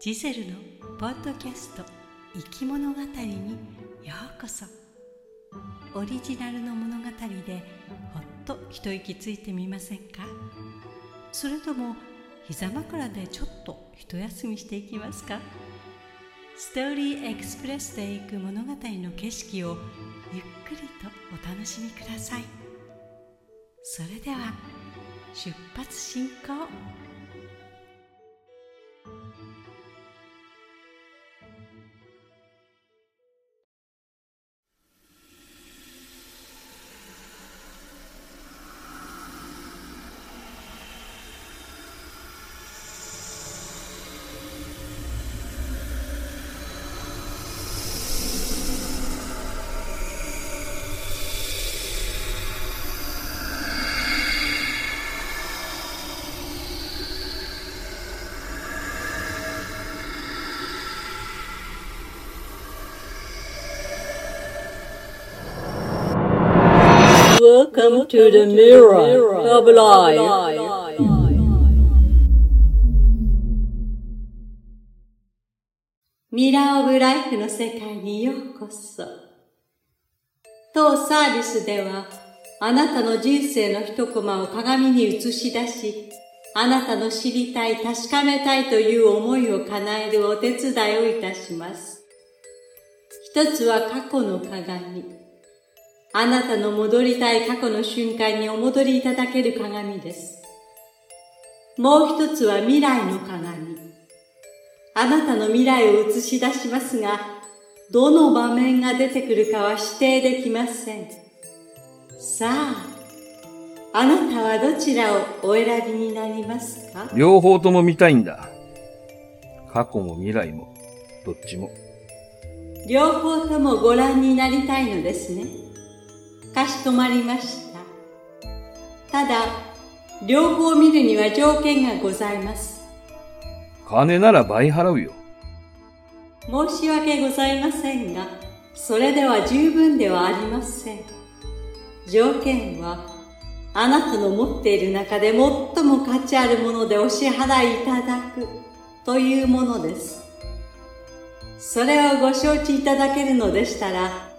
ジゼルのポッドキャスト「生き物語」にようこそ。オリジナルの物語でほっと一息ついてみませんか？それとも膝枕でちょっと一休みしていきますか？ストーリーエクスプレスで行く物語の景色をゆっくりとお楽しみください。それでは出発進行。Welcome to the mirror of life. ミラーオブライフの世界にようこそ。当サービスでは、あなたの人生の一コマを鏡に映し出し、あなたの知りたい、確かめたいという思いを叶えるお手伝いをいたします。一つは過去の鏡。あなたの戻りたい過去の瞬間にお戻りいただける鏡です。もう一つは未来の鏡。あなたの未来を映し出しますが、どの場面が出てくるかは指定できません。さあ、あなたはどちらをお選びになりますか？両方とも見たいんだ。過去も未来も、どっちも。両方ともご覧になりたいのですね。かしこまりました。ただ、両方見るには条件がございます。金なら倍払うよ。申し訳ございませんが、それでは十分ではありません。条件は、あなたの持っている中で最も価値あるものでお支払いいただくというものです。それをご承知いただけるのでしたら、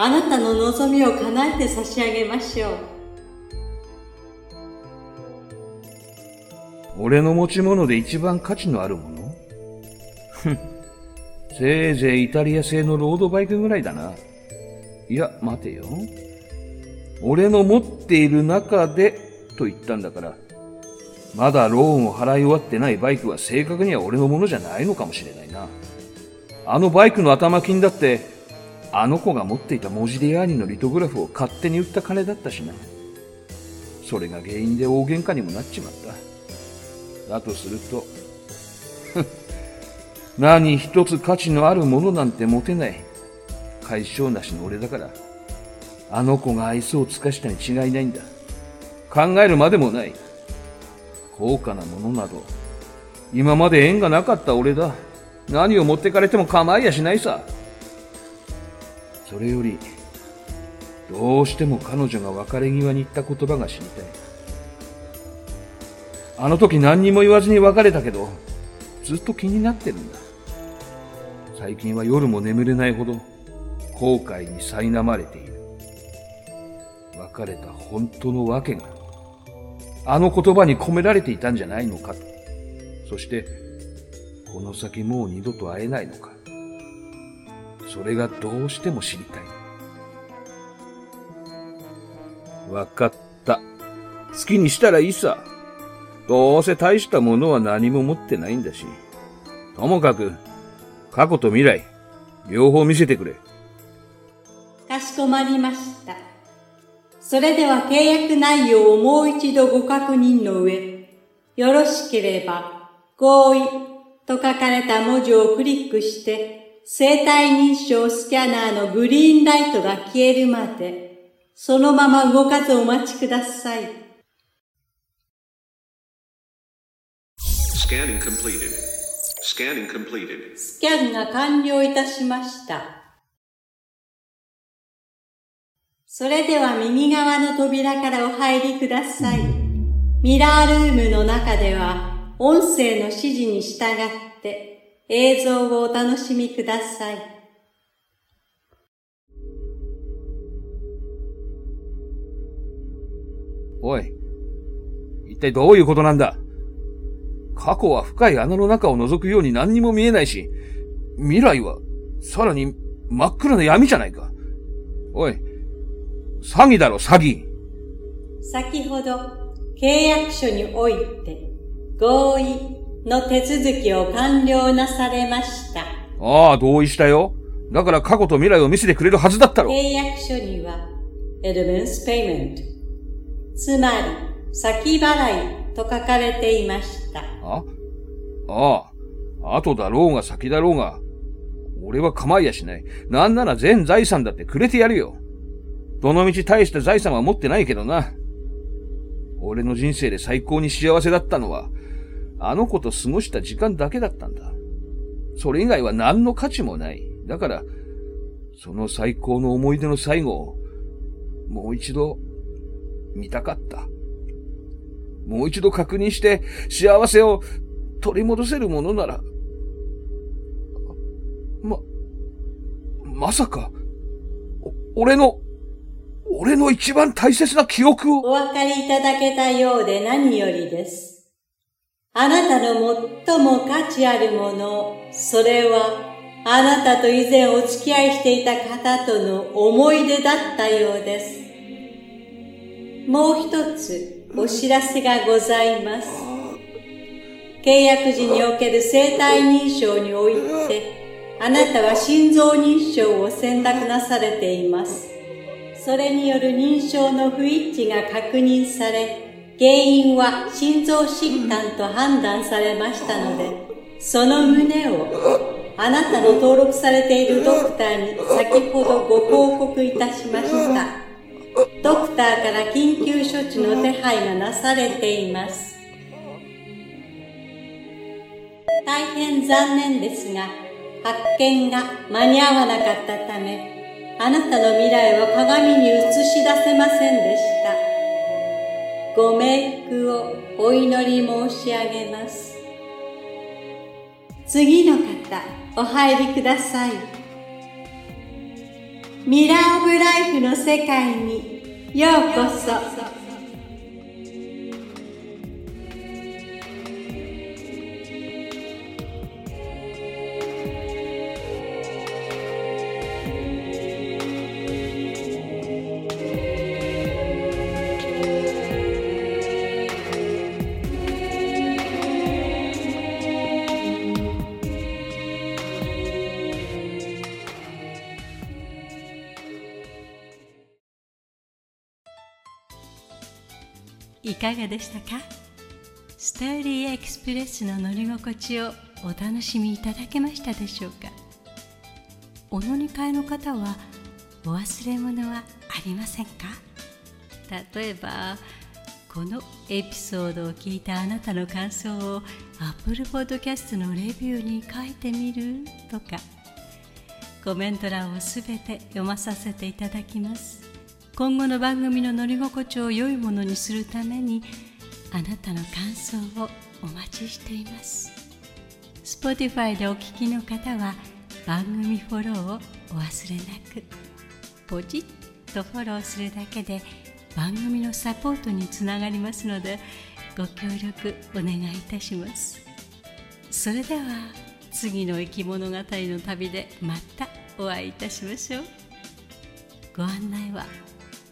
あなたの望みを叶えて差し上げましょう。俺の持ち物で一番価値のあるもの？ふん。せいぜいイタリア製のロードバイクぐらいだな。いや、待てよ。俺の持っている中で、と言ったんだから、まだローンを払い終わってないバイクは正確には俺のものじゃないのかもしれないな。あのバイクの頭金だって、あの子が持っていたモジディアーニのリトグラフを勝手に売った金だったしな。それが原因で大喧嘩にもなっちまった。だとすると、何一つ価値のあるものなんて持てない。解消なしの俺だから、あの子が愛想を尽かしたに違いないんだ。考えるまでもない。高価なものなど、今まで縁がなかった俺だ。何を持ってかれても構いやしないさ。それより、どうしても彼女が別れ際に言った言葉が知りたい。あの時何にも言わずに別れたけど、ずっと気になってるんだ。最近は夜も眠れないほど後悔に苛まれている。別れた本当の訳が、あの言葉に込められていたんじゃないのかと。そして、この先もう二度と会えないのか。それがどうしても知りたい。わかった。好きにしたらいいさ。どうせ大したものは何も持ってないんだし。ともかく、過去と未来、両方見せてくれ。かしこまりました。それでは契約内容をもう一度ご確認の上、よろしければ、合意と書かれた文字をクリックして、生体認証スキャナーのグリーンライトが消えるまで、そのまま動かずお待ちください。スキャンが完了いたしました。それでは右側の扉からお入りください。ミラールームの中では、音声の指示に従って、映像をお楽しみください。おい。一体どういうことなんだ？過去は深い穴の中を覗くように何にも見えないし、未来は、さらに真っ暗な闇じゃないか。おい、詐欺だろ、詐欺。先ほど、契約書において、合意の手続きを完了なされました。ああ、同意したよ。だから過去と未来を見せてくれるはずだったろ。契約書には、advance payment、つまり、先払いと書かれていました。あ？ああ、後だろうが先だろうが、俺は構いやしない。なんなら全財産だってくれてやるよ。どのみち大した財産は持ってないけどな。俺の人生で最高に幸せだったのは、あの子と過ごした時間だけだったんだ。それ以外は何の価値もない。だから、その最高の思い出の最後を、もう一度、見たかった。もう一度確認して、幸せを取り戻せるものなら、ま、まさか、俺の、俺の一番大切な記憶をお分かりいただけたようで何よりです。あなたの最も価値あるもの、それは、あなたと以前お付き合いしていた方との思い出だったようです。もう一つ、お知らせがございます。契約時における生体認証において、あなたは心臓認証を選択なされています。それによる認証の不一致が確認され、原因は心臓疾患と判断されましたので、その旨をあなたの登録されているドクターに先ほどご報告いたしました。ドクターから緊急処置の手配がなされています。大変残念ですが、発見が間に合わなかったため、あなたの未来は鏡に映し出せませんでした。ご冥福をお祈り申し上げます。次の方、お入りください。ミラーオブライフの世界にようこそ。いかがでしたか？ストーリーエクスプレスの乗り心地をお楽しみいただけましたでしょうか？お乗り換えの方はお忘れ物はありませんか？例えばこのエピソードを聞いたあなたの感想を Apple Podcast のレビューに書いてみる？とかコメント欄をすべて読まさせていただきます。今後の番組の乗り心地を良いものにするためにあなたの感想をお待ちしています。Spotify でお聞きの方は番組フォローをお忘れなく。ポチッとフォローするだけで番組のサポートにつながりますのでご協力お願いいたします。それでは次の生き物語の旅でまたお会いいたしましょう。ご案内は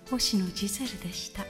星野ジゼルでした。